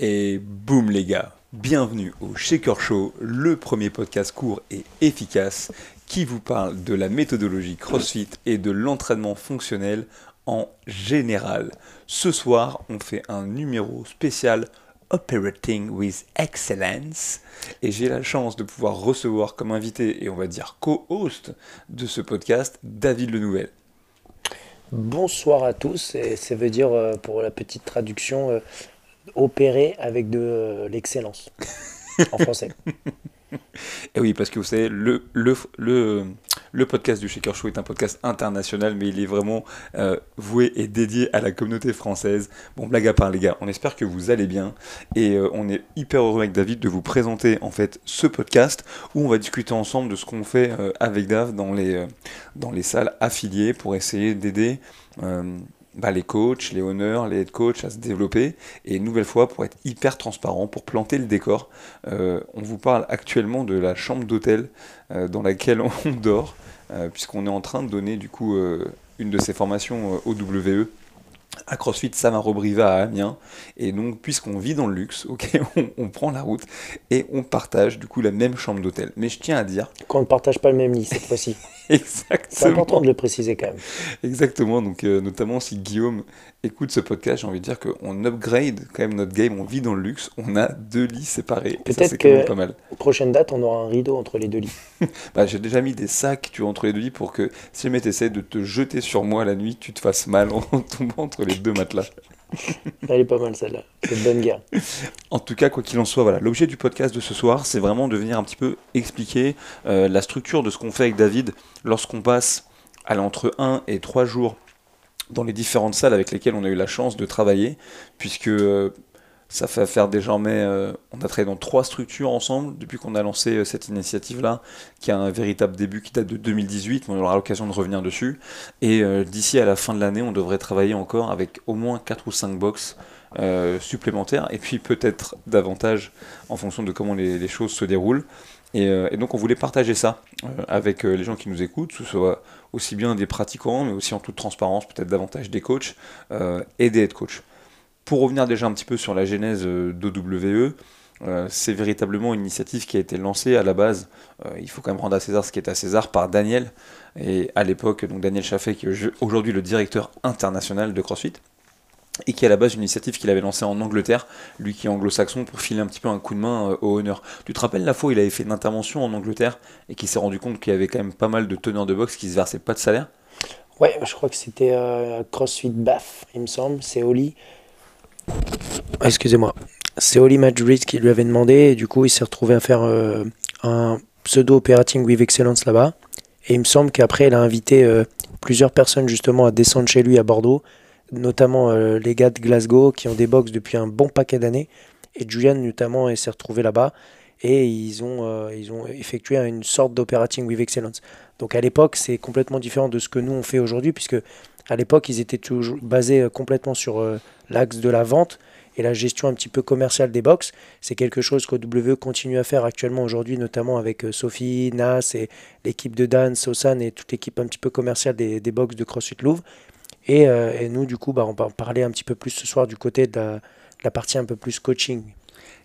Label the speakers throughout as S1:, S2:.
S1: Et boum les gars, bienvenue au Shaker Show, le premier podcast court et efficace qui vous parle de la méthodologie CrossFit et de l'entraînement fonctionnel en général. Ce soir, on fait un numéro spécial Operating with Excellence et j'ai la chance de pouvoir recevoir comme invité et on va dire co-host de ce podcast David Lenouvel.
S2: Bonsoir à tous, et ça veut dire euh, pour la petite traduction euh, opérer avec de l'excellence en français.
S1: Et oui, parce que vous savez, le, le, le, le podcast du Shaker Show est un podcast international, mais il est vraiment euh, voué et dédié à la communauté française. Bon, blague à part, les gars, on espère que vous allez bien. Et euh, on est hyper heureux avec David de vous présenter en fait ce podcast où on va discuter ensemble de ce qu'on fait euh, avec Dave dans les, dans les salles affiliées pour essayer d'aider bah, les coachs, les honneurs, les head coachs à se développer. Et une nouvelle fois, pour être hyper transparent, pour planter le décor, euh, on vous parle actuellement de la chambre d'hôtel euh, dans laquelle on dort, euh, puisqu'on est en train de donner du coup une de ces formations au WE à CrossFit Samarobriva à Amiens. Et donc, puisqu'on vit dans le luxe, ok, on, prend la route et on partage du coup la même chambre d'hôtel. Mais je tiens à dire.
S2: Qu'on ne partage pas le même lit cette fois-ci. Exactement. C'est important de le préciser quand même.
S1: Exactement. Donc, euh, notamment si Guillaume écoute ce podcast, j'ai envie de dire qu'on upgrade quand même notre game. On vit dans le luxe. On a deux lits séparés.
S2: Peut-être que pas mal. prochaine date, on aura un rideau entre les deux lits.
S1: bah, j'ai déjà mis des sacs tu vois, entre les deux lits pour que si jamais tu essaies de te jeter sur moi la nuit, tu te fasses mal en tombant entre les deux matelas.
S2: Elle est pas mal celle-là, c'est une bonne guerre.
S1: En tout cas, quoi qu'il en soit, voilà, l'objet du podcast de ce soir, c'est vraiment de venir un petit peu expliquer euh, la structure de ce qu'on fait avec David lorsqu'on passe à entre 1 et 3 jours dans les différentes salles avec lesquelles on a eu la chance de travailler, puisque euh, ça fait faire désormais, euh, on a travaillé dans trois structures ensemble depuis qu'on a lancé euh, cette initiative-là, qui a un véritable début qui date de 2018, on aura l'occasion de revenir dessus. Et euh, d'ici à la fin de l'année, on devrait travailler encore avec au moins 4 ou 5 box supplémentaires, et puis peut-être davantage en fonction de comment les, choses se déroulent. Et, et, donc on voulait partager ça avec les gens qui nous écoutent, ce soit aussi bien des pratiquants, mais aussi en toute transparence, peut-être davantage des coachs et des head coachs. Pour revenir déjà un petit peu sur la genèse euh, d'OWE, euh, c'est véritablement une initiative qui a été lancée à la base. Euh, il faut quand même rendre à César ce qui est à César par Daniel. Et à l'époque, donc Daniel Chaffet, qui est aujourd'hui le directeur international de CrossFit, et qui est à la base une initiative qu'il avait lancée en Angleterre, lui qui est anglo-saxon, pour filer un petit peu un coup de main au honneur. Tu te rappelles la fois où il avait fait une intervention en Angleterre et qui s'est rendu compte qu'il y avait quand même pas mal de teneurs de boxe qui se versaient pas de salaire?
S2: Ouais, je crois que c'était CrossFit Bath, il me semble, c'est Oli. Excusez-moi. C'est Oli Madrid qui lui avait demandé, et du coup, il s'est retrouvé à faire euh, un pseudo operating with excellence là-bas. Et il me semble qu'après, il a invité euh, plusieurs personnes justement à descendre chez lui à Bordeaux, notamment euh, les gars de Glasgow qui ont des box depuis un bon paquet d'années. Et Julian, notamment, s'est retrouvé là-bas. Et ils ont, ils ont effectué une sorte d'operating with excellence. Donc à l'époque, c'est complètement différent de ce que nous on fait aujourd'hui, puisque à l'époque, ils étaient toujours basés complètement sur l'axe de la vente et la gestion un petit peu commerciale des box. C'est quelque chose qu'OW continue à faire actuellement aujourd'hui, notamment avec euh, Sophie, Nas et l'équipe de Dan, Sosan et toute l'équipe un petit peu commerciale des, des box de CrossFit Louvre. Et, euh, et, nous, du coup, bah, on va en parler un petit peu plus ce soir du côté de la partie un peu plus coaching.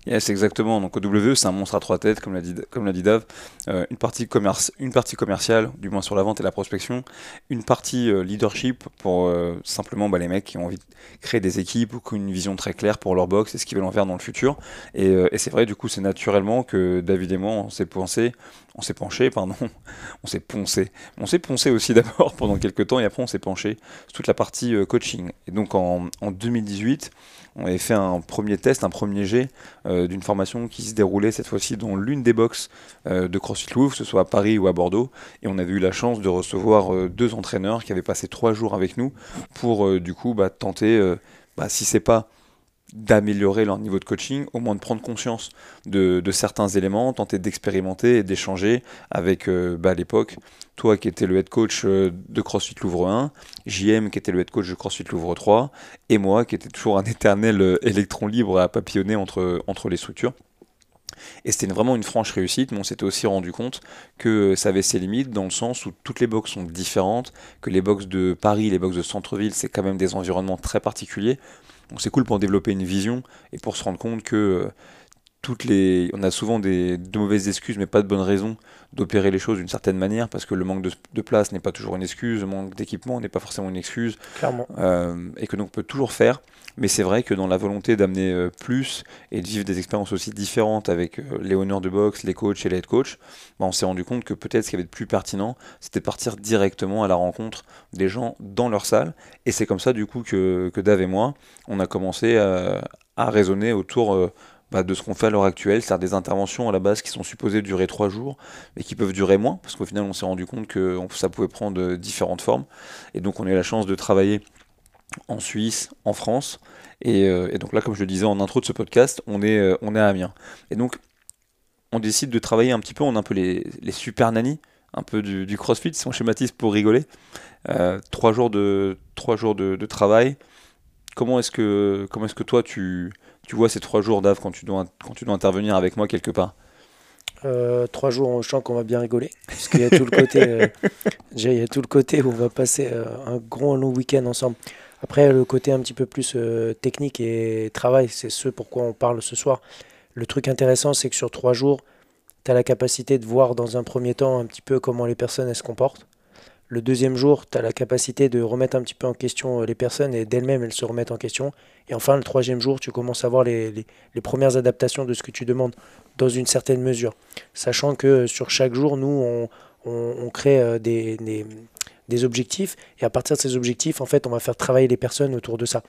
S1: Yes, exactement. Donc OW, c'est un monstre à trois têtes, comme l'a dit, comme dit Dave. Euh, une, partie commerce, une partie commerciale, du moins sur la vente et la prospection. Une partie euh, leadership pour euh, simplement bah, les mecs qui ont envie de créer des équipes ou qui ont une vision très claire pour leur box et ce qu'ils veulent en faire dans le futur. Et, et c'est vrai, du coup, c'est naturellement que David et moi, on s'est pensé, on s'est penché, pardon, on s'est poncé. On s'est poncé aussi d'abord pendant quelques temps et après on s'est penché sur toute la partie coaching. Et donc en, en 2018, on avait fait un premier test, un premier jet euh, d'une formation qui se déroulait cette fois-ci dans l'une des boxes euh, de CrossFit Louvre, que ce soit à Paris ou à Bordeaux. Et on avait eu la chance de recevoir euh, deux entraîneurs qui avaient passé trois jours avec nous pour du coup bah, tenter, bah, si c'est pas d'améliorer leur niveau de coaching, au moins de prendre conscience de, certains éléments, tenter d'expérimenter et d'échanger avec bah, à l'époque toi qui étais le head coach euh, de CrossFit Louvre 1, JM qui était le head coach de CrossFit Louvre 3, et moi qui étais toujours un éternel euh, électron libre à papillonner entre, entre les structures. Et c'était vraiment une franche réussite, mais on s'était aussi rendu compte que ça avait ses limites dans le sens où toutes les boxes sont différentes, que les boxes de Paris, les boxes de centre-ville, c'est quand même des environnements très particuliers. Donc c'est cool pour développer une vision et pour se rendre compte que euh, toutes les, on a souvent des, de mauvaises excuses, mais pas de bonnes raisons d'opérer les choses d'une certaine manière, parce que le manque de, place n'est pas toujours une excuse, le manque d'équipement n'est pas forcément une excuse,
S2: Clairement.
S1: Euh, et que donc on peut toujours faire. Mais c'est vrai que dans la volonté d'amener euh, plus et de vivre des expériences aussi différentes avec euh, les honneurs de boxe, les coachs et les head coachs, bah, on s'est rendu compte que peut-être ce qui avait de plus pertinent, c'était partir directement à la rencontre des gens dans leur salle. Et c'est comme ça du coup que, que Dave et moi, on a commencé à, à raisonner autour bah, de ce qu'on fait à l'heure actuelle, c'est-à-dire des interventions à la base qui sont supposées durer trois jours, mais qui peuvent durer moins, parce qu'au final on s'est rendu compte que ça pouvait prendre différentes formes. Et donc on a eu la chance de travailler en Suisse, en France. Euh, et, donc là, comme je le disais en intro de ce podcast, on est, euh, on est à Amiens. Et donc on décide de travailler un petit peu, on a un peu les, super nannies, un peu du, crossfit, si on schématise pour rigoler. Euh, trois jours de, trois jours de, travail. Comment est-ce que, comment est-ce que toi tu, tu vois ces trois jours d'Ave quand tu dois quand tu dois intervenir avec moi quelque part
S2: euh, trois jours, je sens qu'on va bien rigoler, parce qu'il y a tout le côté, euh, il y a tout le côté où on va passer euh, un gros long week-end ensemble. Après, le côté un petit peu plus technique et travail, c'est ce pourquoi on parle ce soir. Le truc intéressant, c'est que sur trois jours, tu as la capacité de voir dans un premier temps un petit peu comment les personnes elles se comportent. Le deuxième jour, tu as la capacité de remettre un petit peu en question les personnes et d'elles-mêmes, elles se remettent en question. Et enfin, le troisième jour, tu commences à voir les, les, premières adaptations de ce que tu demandes dans une certaine mesure. Sachant que sur chaque jour, nous, on, on, crée euh, des, des, des, objectifs. Et à partir de ces objectifs, en fait, on va faire travailler les personnes autour de ça.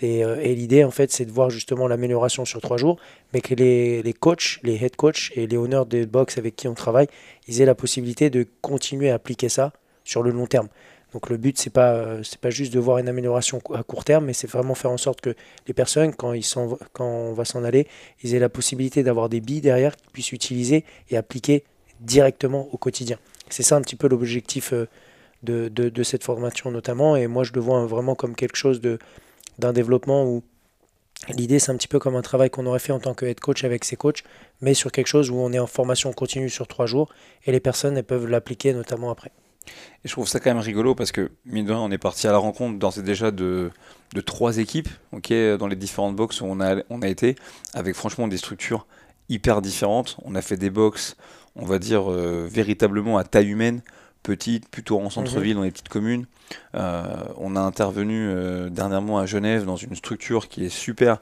S2: Et, euh, et l'idée, en fait, c'est de voir justement l'amélioration sur trois jours, mais que les, les coachs, les head coachs et les owners de box avec qui on travaille, ils aient la possibilité de continuer à appliquer ça sur le long terme. Donc le but, c'est pas euh, pas juste de voir une amélioration à court terme, mais c'est vraiment faire en sorte que les personnes, quand, ils sont, quand on va s'en aller, ils aient la possibilité d'avoir des billes derrière qu'ils puissent utiliser et appliquer directement au quotidien. C'est ça un petit peu l'objectif euh, de, de, cette formation notamment, et moi je le vois vraiment comme quelque chose d'un développement où l'idée c'est un petit peu comme un travail qu'on aurait fait en tant que head coach avec ses coachs, mais sur quelque chose où on est en formation continue sur trois jours, et les personnes elles peuvent l'appliquer notamment après.
S1: Et je trouve ça quand même rigolo parce que, mine de rien, on est parti à la rencontre dans déjà de, trois équipes, ok, dans les différentes boxes où on a, on a été, avec franchement des structures hyper différentes. On a fait des boxes, on va dire, euh, véritablement à taille humaine, petites, plutôt en centre-ville, mhm. dans les petites communes. Euh, on a intervenu euh, dernièrement à Genève dans une structure qui est super,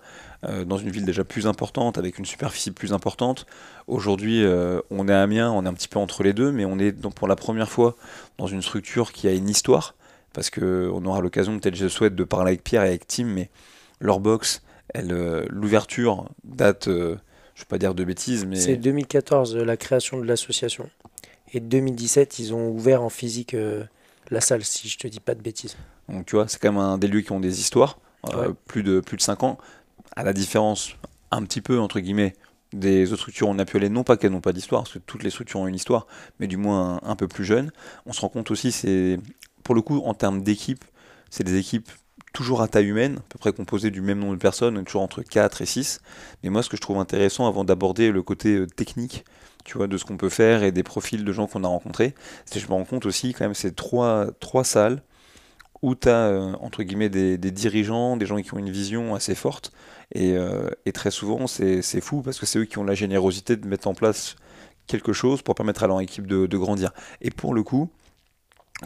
S1: dans une ville déjà plus importante, avec une superficie plus importante. Aujourd'hui, on est à Amiens, on est un petit peu entre les deux, mais on est donc pour la première fois dans une structure qui a une histoire, parce qu'on aura l'occasion, peut-être je souhaite, de parler avec Pierre et avec Tim, mais leur box, l'ouverture date, je ne vais pas dire de bêtises, mais...
S2: C'est 2014, la création de l'association. Et 2017, ils ont ouvert en physique euh, la salle, si je te dis pas de bêtises.
S1: Donc tu vois, c'est quand même un des lieux qui ont des histoires, euh, plus, de, plus de 5 ans, à la différence un petit peu, entre guillemets, des autres structures on a pu aller, non pas qu'elles n'ont pas d'histoire, parce que toutes les structures ont une histoire, mais du moins un, peu plus jeune. On se rend compte aussi, c'est pour le coup, en termes d'équipe, c'est des équipes toujours à taille humaine, à peu près composées du même nombre de personnes, toujours entre 4 et 6. Mais moi, ce que je trouve intéressant avant d'aborder le côté euh, technique tu vois, de ce qu'on peut faire et des profils de gens qu'on a rencontrés. Je me rends compte aussi, quand même, c'est trois, trois salles où tu as, euh, entre guillemets, des, dirigeants, des gens qui ont une vision assez forte. Et, euh, très souvent, c'est fou parce que c'est eux qui ont la générosité de mettre en place quelque chose pour permettre à leur équipe de, grandir. Et pour le coup,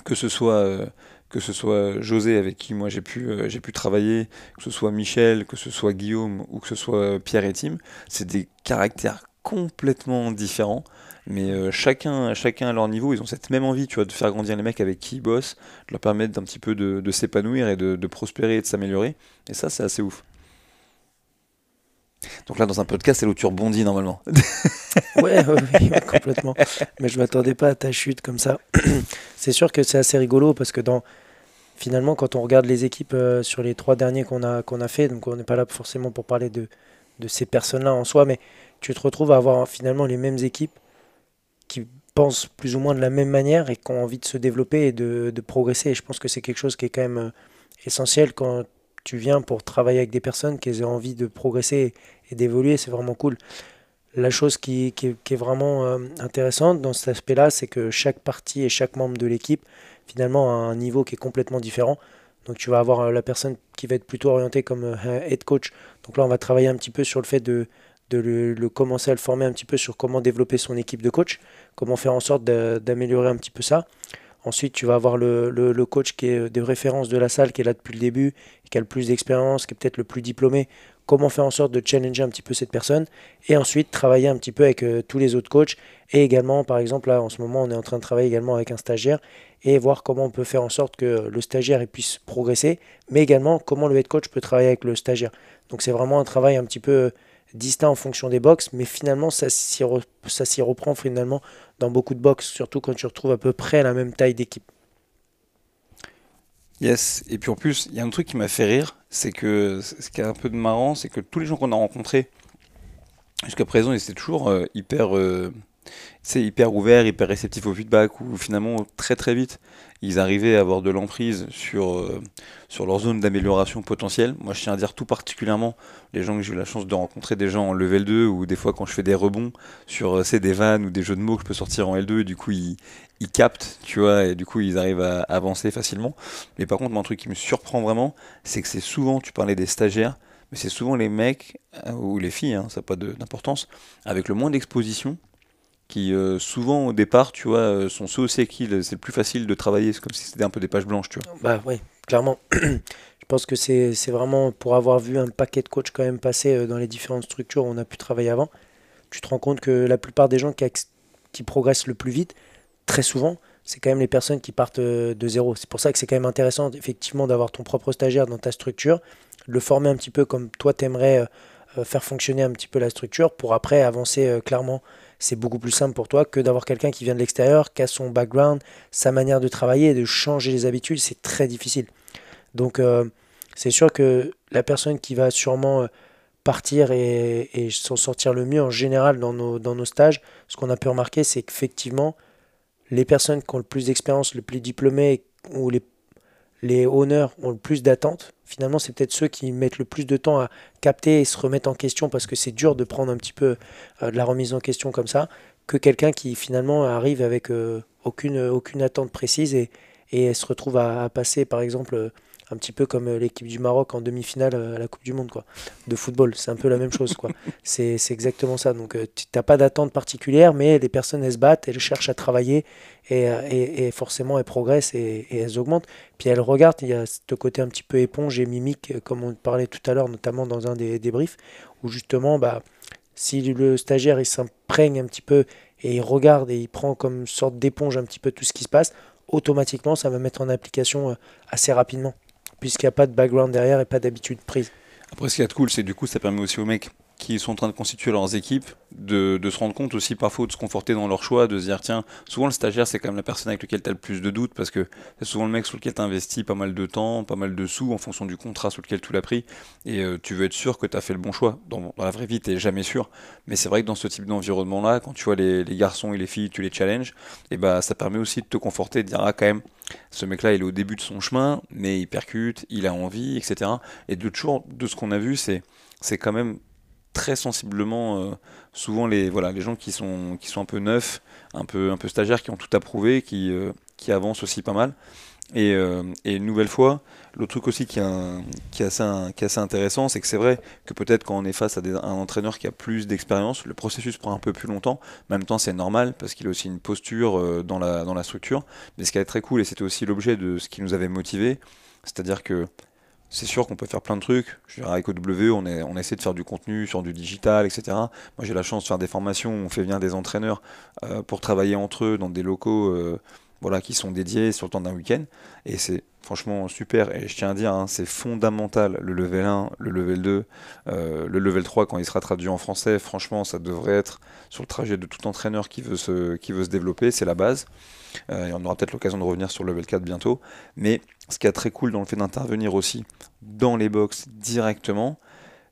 S1: que ce soit. Euh, que ce soit José avec qui moi j'ai pu, j'ai pu travailler, que ce soit Michel, que ce soit Guillaume ou que ce soit Pierre et Tim, c'est des caractères complètement différents. Mais euh, chacun, chacun à leur niveau, ils ont cette même envie, tu vois, de faire grandir les mecs avec qui ils bossent, de leur permettre d'un petit peu de, s'épanouir et de, prospérer et de s'améliorer. Et ça, c'est assez ouf. Donc là, dans un podcast, c'est où tu rebondis normalement.
S2: ouais, complètement. Mais je m'attendais pas à ta chute comme ça. c'est sûr que c'est assez rigolo parce que dans, finalement, quand on regarde les équipes euh, sur les trois derniers qu'on a, qu'on a fait, donc on n'est pas là forcément pour parler de, de ces personnes-là en soi, mais tu te retrouves à avoir finalement les mêmes équipes qui pensent plus ou moins de la même manière et qui ont envie de se développer et de, progresser. Et je pense que c'est quelque chose qui est quand même euh, essentiel quand tu viens pour travailler avec des personnes qui ont envie de progresser et d'évoluer. C'est vraiment cool. La chose qui, est, vraiment euh, intéressante dans cet aspect-là, c'est que chaque partie et chaque membre de l'équipe, finalement, a un niveau qui est complètement différent. Donc tu vas avoir euh, la personne qui va être plutôt orientée comme head coach. Donc là, on va travailler un petit peu sur le fait de, de le, commencer à le former un petit peu sur comment développer son équipe de coach, comment faire en sorte d'améliorer un petit peu ça. Ensuite, tu vas avoir le, coach qui est de référence de la salle, qui est là depuis le début, qui a le plus d'expérience, qui est peut-être le plus diplômé, comment faire en sorte de challenger un petit peu cette personne, et ensuite travailler un petit peu avec euh, tous les autres coachs, et également, par exemple, là, en ce moment, on est en train de travailler également avec un stagiaire, et voir comment on peut faire en sorte que le stagiaire puisse progresser, mais également comment le head coach peut travailler avec le stagiaire. Donc c'est vraiment un travail un petit peu euh, distinct en fonction des box, mais finalement ça s'y, reprend finalement dans beaucoup de box, surtout quand tu retrouves à peu près la même taille d'équipe.
S1: Yes, et puis en plus, il y a un truc qui m'a fait rire, c'est que ce qui est un peu de marrant, c'est que tous les gens qu'on a rencontrés jusqu'à présent, ils étaient toujours euh, hyper, euh, hyper ouverts, hyper réceptifs au feedback, ou finalement très très vite, ils arrivaient à avoir de l'emprise sur, euh, sur leur zone d'amélioration potentielle. Moi, je tiens à dire tout particulièrement les gens que j'ai eu la chance de rencontrer, des gens en level 2, ou des fois quand je fais des rebonds sur des vannes ou des jeux de mots que je peux sortir en L2, et du coup, ils, ils captent, tu vois, et du coup ils arrivent à avancer facilement. Mais par contre, un truc qui me surprend vraiment, c'est que c'est souvent, tu parlais des stagiaires, mais c'est souvent les mecs, euh, ou les filles, hein, ça n'a pas d'importance, avec le moins d'exposition, qui euh, souvent au départ, tu vois, euh, sont ceux aussi qui c'est le plus facile de travailler, c'est comme si c'était un peu des pages blanches, tu vois.
S2: Bah oui, clairement. Je pense que c'est vraiment pour avoir vu un paquet de coachs quand même passer dans les différentes structures où on a pu travailler avant, tu te rends compte que la plupart des gens qui, qui progressent le plus vite, très souvent, c'est quand même les personnes qui partent euh, de zéro. C'est pour ça que c'est quand même intéressant, effectivement, d'avoir ton propre stagiaire dans ta structure, le former un petit peu comme toi t'aimerais euh, euh, faire fonctionner un petit peu la structure pour après avancer clairement. C'est beaucoup plus simple pour toi que d'avoir quelqu'un qui vient de l'extérieur, qui a son background, sa manière de travailler de changer les habitudes. C'est très difficile. Donc, c'est sûr que la personne qui va sûrement partir et, et s'en sortir le mieux en général dans nos, dans nos stages, ce qu'on a pu remarquer, c'est qu'effectivement, les personnes qui ont le plus d'expérience, le plus diplômés ou les, les honneurs ont le plus d'attentes, finalement, c'est peut-être ceux qui mettent le plus de temps à capter et se remettre en question parce que c'est dur de prendre un petit peu euh, de la remise en question comme ça, que quelqu'un qui finalement arrive avec euh, aucune, aucune attente précise et, et se retrouve à, passer, par exemple, un petit peu comme euh, l'équipe du Maroc en demi-finale euh, à la Coupe du Monde quoi, de football. C'est un peu la même chose. quoi. C'est exactement ça. Donc euh, tu n'as pas d'attente particulière, mais les personnes, elles se battent, elles cherchent à travailler et, et, forcément elles progressent et, elles augmentent. Puis elles regardent, il y a ce côté un petit peu éponge et mimique, comme on parlait tout à l'heure, notamment dans un des débriefs, où justement, bah, si le stagiaire il s'imprègne un petit peu et il regarde et il prend comme sorte d'éponge un petit peu tout ce qui se passe, automatiquement ça va mettre en application assez rapidement puisqu'il n'y a pas de background derrière et pas d'habitude prise.
S1: Après, ce qui est cool, c'est du coup, ça permet aussi aux mecs qui sont en train de constituer leurs équipes, de, se rendre compte aussi parfois de se conforter dans leur choix, de se dire tiens, souvent le stagiaire c'est quand même la personne avec laquelle tu as le plus de doutes parce que c'est souvent le mec sur lequel tu investi pas mal de temps, pas mal de sous en fonction du contrat sur lequel tu l'as pris et euh, tu veux être sûr que tu as fait le bon choix. Dans, la vraie vie, tu jamais sûr, mais c'est vrai que dans ce type d'environnement là, quand tu vois les, garçons et les filles, tu les challenges, et bah ça permet aussi de te conforter, de dire ah quand même ce mec-là, il est au début de son chemin, mais il percute, il a envie, etc. Et de toujours, de ce qu'on a vu, c'est quand même très sensiblement euh, souvent les voilà les gens qui sont qui sont un peu neufs un peu un peu stagiaires qui ont tout approuvé qui euh, qui avancent aussi pas mal. Et, euh, et une nouvelle fois l'autre truc aussi qui est, qui est assez qui est assez intéressant c'est que c'est vrai que peut-être quand on est face à un entraîneur qui a plus d'expérience le processus prend un peu plus longtemps. En même temps c'est normal parce qu'il a aussi une posture dans la dans la structure. Mais ce qui est très cool et c'était aussi l'objet de ce qui nous avait motivé c'est-à-dire que c'est sûr qu'on peut faire plein de trucs. Je dirais, avec OW, on, est, on essaie de faire du contenu sur du digital, etc. Moi, j'ai la chance de faire des formations où on fait venir des entraîneurs euh, pour travailler entre eux dans des locaux euh, voilà, qui sont dédiés sur le temps d'un week-end. Et c'est franchement super. Et je tiens à dire, hein, c'est fondamental le level 1, le level 2, euh, le level 3 quand il sera traduit en français. Franchement, ça devrait être sur le trajet de tout entraîneur qui veut se, développer. C'est la base. Euh, et on aura peut-être l'occasion de revenir sur le level 4 bientôt. Mais ce qui est très cool dans le fait d'intervenir aussi dans les box directement,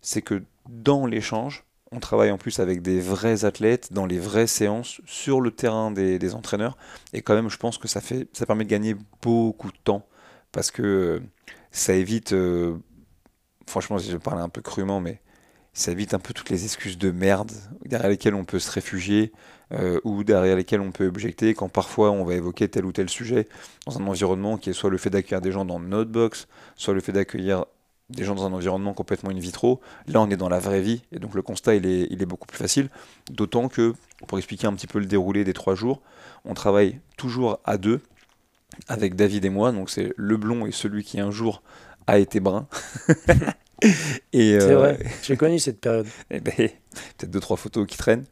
S1: c'est que dans l'échange, on travaille en plus avec des vrais athlètes dans les vraies séances sur le terrain des, entraîneurs. Et quand même, je pense que ça, permet de gagner beaucoup de temps parce que ça évite, euh, franchement, si je parle un peu crûment, mais ça évite un peu toutes les excuses de merde derrière lesquelles on peut se réfugier euh, ou derrière lesquelles on peut objecter quand parfois on va évoquer tel ou tel sujet dans un environnement qui est soit le fait d'accueillir des gens dans Notebox, soit le fait d'accueillir des gens dans un environnement complètement in vitro. Là, on est dans la vraie vie et donc le constat il est, il est beaucoup plus facile. D'autant que, pour expliquer un petit peu le déroulé des trois jours, on travaille toujours à deux avec David et moi. Donc c'est le blond et celui qui un jour a été brun.
S2: et, c'est vrai, euh, j'ai connu cette période.
S1: Eh ben, peut-être deux, trois photos qui traînent.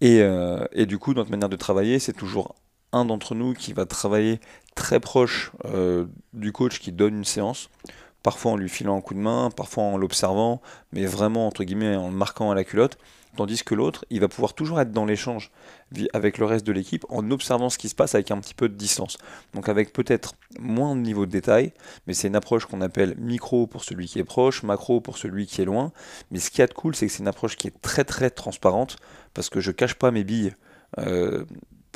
S1: Et, euh, et, du coup, notre manière de travailler, c'est toujours un d'entre nous qui va travailler très proche euh, du coach qui donne une séance, parfois en lui filant un coup de main, parfois en l'observant, mais vraiment entre guillemets en le marquant à la culotte, tandis que l'autre, il va pouvoir toujours être dans l'échange avec le reste de l'équipe en observant ce qui se passe avec un petit peu de distance. Donc avec peut-être moins de niveau de détail, mais c'est une approche qu'on appelle micro pour celui qui est proche, macro pour celui qui est loin. Mais ce qui est de cool, c'est que c'est une approche qui est très très transparente parce que je cache pas mes billes. Euh,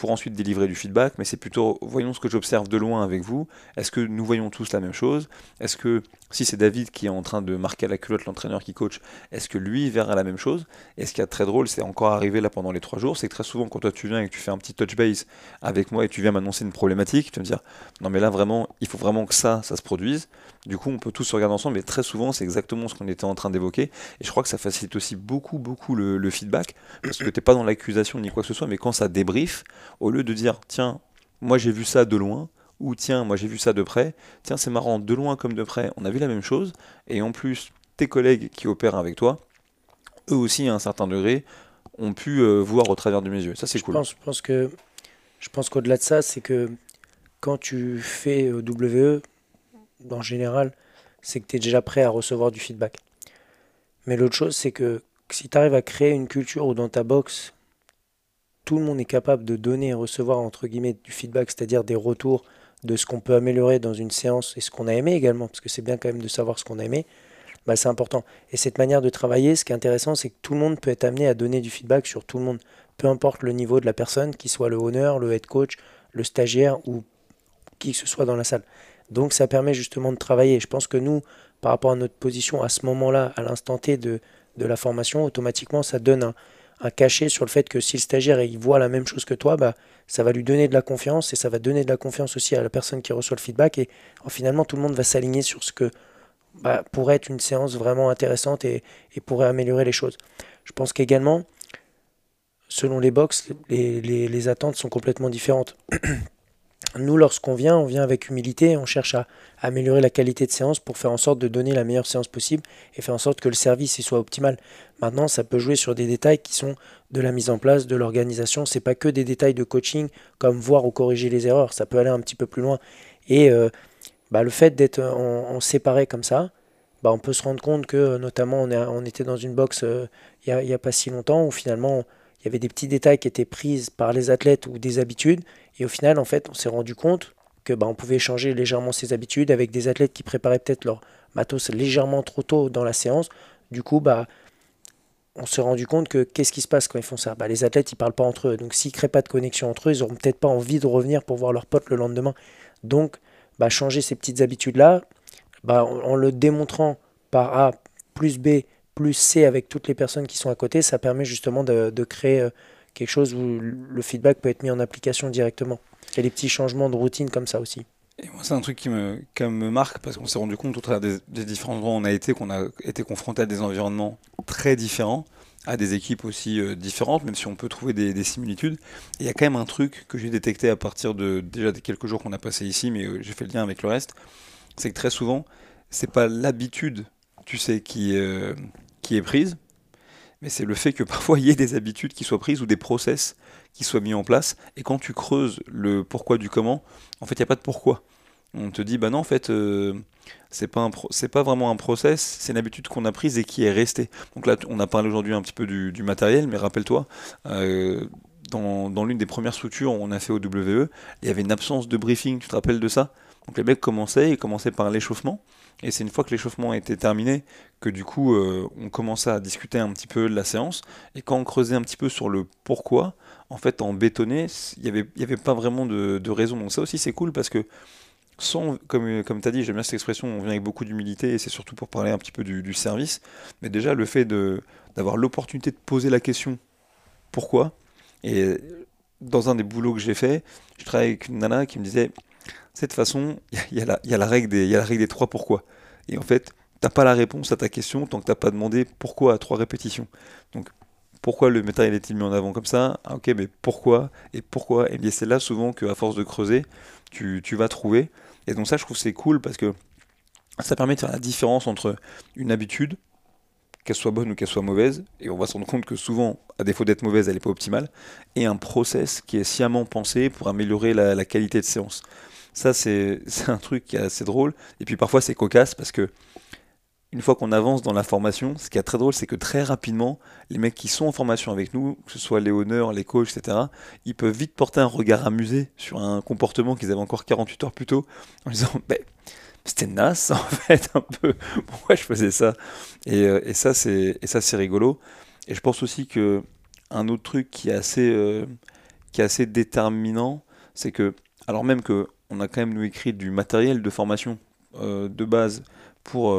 S1: pour ensuite délivrer du feedback, mais c'est plutôt voyons ce que j'observe de loin avec vous. Est-ce que nous voyons tous la même chose? Est-ce que si c'est David qui est en train de marquer la culotte l'entraîneur qui coach, est-ce que lui verra la même chose? Et ce qui est très drôle, c'est encore arrivé là pendant les trois jours, c'est que très souvent quand toi tu viens et que tu fais un petit touch base avec moi et tu viens m'annoncer une problématique, tu vas me dire non mais là vraiment, il faut vraiment que ça, ça se produise. Du coup, on peut tous se regarder ensemble, mais très souvent, c'est exactement ce qu'on était en train d'évoquer. Et je crois que ça facilite aussi beaucoup, beaucoup le, feedback, parce que tu n'es pas dans l'accusation ni quoi que ce soit, mais quand ça débrief, au lieu de dire, tiens, moi j'ai vu ça de loin, ou tiens, moi j'ai vu ça de près, tiens, c'est marrant, de loin comme de près, on a vu la même chose, et en plus, tes collègues qui opèrent avec toi, eux aussi, à un certain degré, ont pu euh, voir au travers de mes yeux. Ça, c'est cool.
S2: Pense, je pense que je pense qu'au-delà de ça, c'est que quand tu fais WE, en général, c'est que tu es déjà prêt à recevoir du feedback. Mais l'autre chose, c'est que si tu arrives à créer une culture où dans ta box, tout le monde est capable de donner et recevoir entre guillemets du feedback, c'est-à-dire des retours de ce qu'on peut améliorer dans une séance et ce qu'on a aimé également, parce que c'est bien quand même de savoir ce qu'on a aimé, bah c'est important. Et cette manière de travailler, ce qui est intéressant, c'est que tout le monde peut être amené à donner du feedback sur tout le monde, peu importe le niveau de la personne, qu'il soit le honneur, le head coach, le stagiaire ou qui que ce soit dans la salle. Donc ça permet justement de travailler. Je pense que nous, par rapport à notre position à ce moment-là, à l'instant T de, de, la formation, automatiquement ça donne un, un, cachet sur le fait que si le stagiaire il voit la même chose que toi, bah, ça va lui donner de la confiance et ça va donner de la confiance aussi à la personne qui reçoit le feedback. Et finalement, tout le monde va s'aligner sur ce que bah, pourrait être une séance vraiment intéressante et, pourrait améliorer les choses. Je pense qu'également, selon les box, les, les, les attentes sont complètement différentes. nous, lorsqu'on vient, on vient avec humilité, on cherche à, améliorer la qualité de séance pour faire en sorte de donner la meilleure séance possible et faire en sorte que le service y soit optimal. Maintenant, ça peut jouer sur des détails qui sont de la mise en place, de l'organisation. C'est pas que des détails de coaching comme voir ou corriger les erreurs. Ça peut aller un petit peu plus loin. Et euh, bah, le fait d'être en, séparé comme ça, bah, on peut se rendre compte que, notamment, on, était dans une box euh, il n'y a, a, pas si longtemps où finalement il y avait des petits détails qui étaient pris par les athlètes ou des habitudes. Et au final, en fait, on s'est rendu compte que bah, on pouvait changer légèrement ses habitudes avec des athlètes qui préparaient peut-être leur matos légèrement trop tôt dans la séance. Du coup, bah, on s'est rendu compte que qu'est-ce qui se passe quand ils font ça? Bah, Les athlètes, ils parlent pas entre eux. Donc, s'ils créent pas de connexion entre eux, ils n'auront peut-être pas envie de revenir pour voir leurs potes le lendemain. Donc, bah, changer ces petites habitudes-là, bah, en, le démontrant par A plus B plus C avec toutes les personnes qui sont à côté, ça permet justement de, créer euh, quelque chose où le feedback peut être mis en application directement. A des petits changements de routine comme ça aussi.
S1: Et c'est un truc qui me, me marque parce qu'on s'est rendu compte au travers des, différents endroits où on a été qu'on a été confronté à des environnements très différents, à des équipes aussi euh, différentes, même si on peut trouver des, similitudes. il y a quand même un truc que j'ai détecté à partir de déjà des quelques jours qu'on a passé ici, mais euh, j'ai fait le lien avec le reste, c'est que très souvent, c'est pas l'habitude, tu sais, qui, qui est prise, mais c'est le fait que parfois il y ait des habitudes qui soient prises ou des process qui soient mis en place. Et quand tu creuses le pourquoi du comment, en fait, il n'y a pas de pourquoi. On te dit, bah non, en fait, euh, c'est pas, c'est pas vraiment un process, c'est une habitude qu'on a prise et qui est restée. Donc là, on a parlé aujourd'hui un petit peu du, matériel, mais rappelle-toi, euh, dans, l'une des premières structures on a fait au WE, il y avait une absence de briefing, tu te rappelles de ça? Donc les mecs commençaient, ils commençaient par l'échauffement. Et c'est une fois que l'échauffement était terminé que du coup euh, on commençait à discuter un petit peu de la séance. Et quand on creusait un petit peu sur le pourquoi, en fait en bétonné, il n'y avait, avait pas vraiment de, raison. Donc ça aussi c'est cool parce que sans, comme, comme tu as dit, j'aime bien cette expression, on vient avec beaucoup d'humilité et c'est surtout pour parler un petit peu du, du service. Mais déjà, le fait d'avoir l'opportunité de poser la question pourquoi, et dans un des boulots que j'ai fait, je travaillais avec une nana qui me disait de cette façon, il y, y, a la règle des, trois pourquoi. Et en fait, t'as pas la réponse à ta question tant que t'as pas demandé pourquoi à trois répétitions. Donc, pourquoi le matériel est-il mis en avant comme ça? Ah, Ok, mais pourquoi? Et pourquoi? Et c'est là souvent qu'à force de creuser, tu, tu, vas trouver. Et donc ça, je trouve c'est cool parce que ça permet de faire la différence entre une habitude, qu'elle soit bonne ou qu'elle soit mauvaise, et on va se rendre compte que souvent, à défaut d'être mauvaise, elle n'est pas optimale, et un process qui est sciemment pensé pour améliorer la, qualité de séance. Ça, c'est un truc qui est assez drôle. Et puis parfois, c'est cocasse parce que une fois qu'on avance dans la formation, ce qui est très drôle, c'est que très rapidement, les mecs qui sont en formation avec nous, que ce soit les honneurs, les coachs, etc., ils peuvent vite porter un regard amusé sur un comportement qu'ils avaient encore 48 heures plus tôt, en disant bah, c'était naze en fait, un peu, pourquoi je faisais ça? Et, euh, et, ça, c'est rigolo. Et je pense aussi que un autre truc qui est assez, euh, qui est assez déterminant, c'est que, alors même que on a quand même nous écrit du matériel de formation euh, de base pour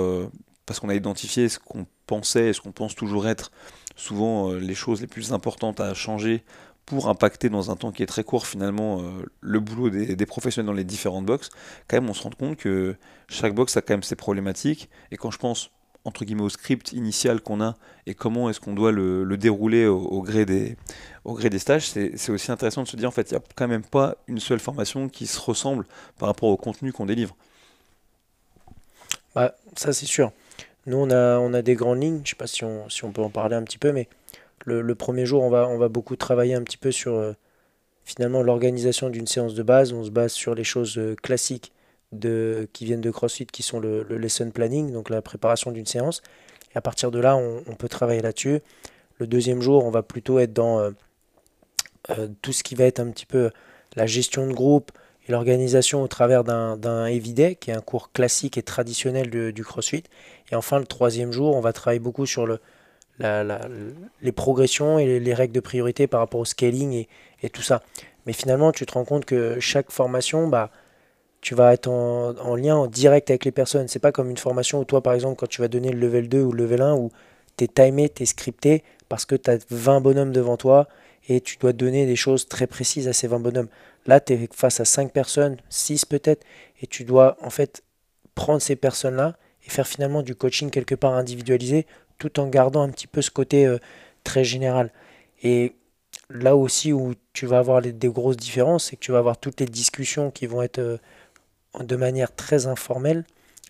S1: parce qu'on a identifié ce qu'on pensait et ce qu'on pense toujours être souvent les choses les plus importantes à changer pour impacter dans un temps qui est très court finalement euh, le boulot des, professionnels dans les différentes boxes, quand même on se rend compte que chaque box a quand même ses problématiques et quand je pense entre guillemets au script initial qu'on a et comment est-ce qu'on doit le, dérouler au, gré des, au gré des stages, c'est aussi intéressant de se dire en fait il n'y a quand même pas une seule formation qui se ressemble par rapport au contenu qu'on délivre.
S2: Bah, ça c'est sûr. Nous, on a, on a des grandes lignes, je sais pas si on, si on peut en parler un petit peu, mais le, premier jour, on va, beaucoup travailler un petit peu sur euh, finalement l'organisation d'une séance de base. On se base sur les choses euh, classiques de, qui viennent de CrossFit, qui sont le, lesson planning, donc la préparation d'une séance. Et à partir de là, on, peut travailler là-dessus. Le deuxième jour, on va plutôt être dans euh, tout ce qui va être un petit peu la gestion de groupe, et l'organisation au travers d'un Everyday, qui est un cours classique et traditionnel du CrossFit. Et enfin, le troisième jour, on va travailler beaucoup sur le, les progressions et les, règles de priorité par rapport au scaling et, et, tout ça. Mais finalement, tu te rends compte que chaque formation, bah, tu vas être en, en lien en direct avec les personnes. C'est pas comme une formation où toi, par exemple, quand tu vas donner le level 2 ou le level 1, où tu es timé, tu es scripté, parce que tu as 20 bonhommes devant toi et tu dois donner des choses très précises à ces 20 bonhommes. Là, tu es face à 5 personnes, 6 peut-être, et tu dois en fait prendre ces personnes-là et faire finalement du coaching quelque part individualisé, tout en gardant un petit peu ce côté euh, très général. Et là aussi où tu vas avoir des grosses différences, c'est que tu vas avoir toutes les discussions qui vont être euh, de manière très informelle,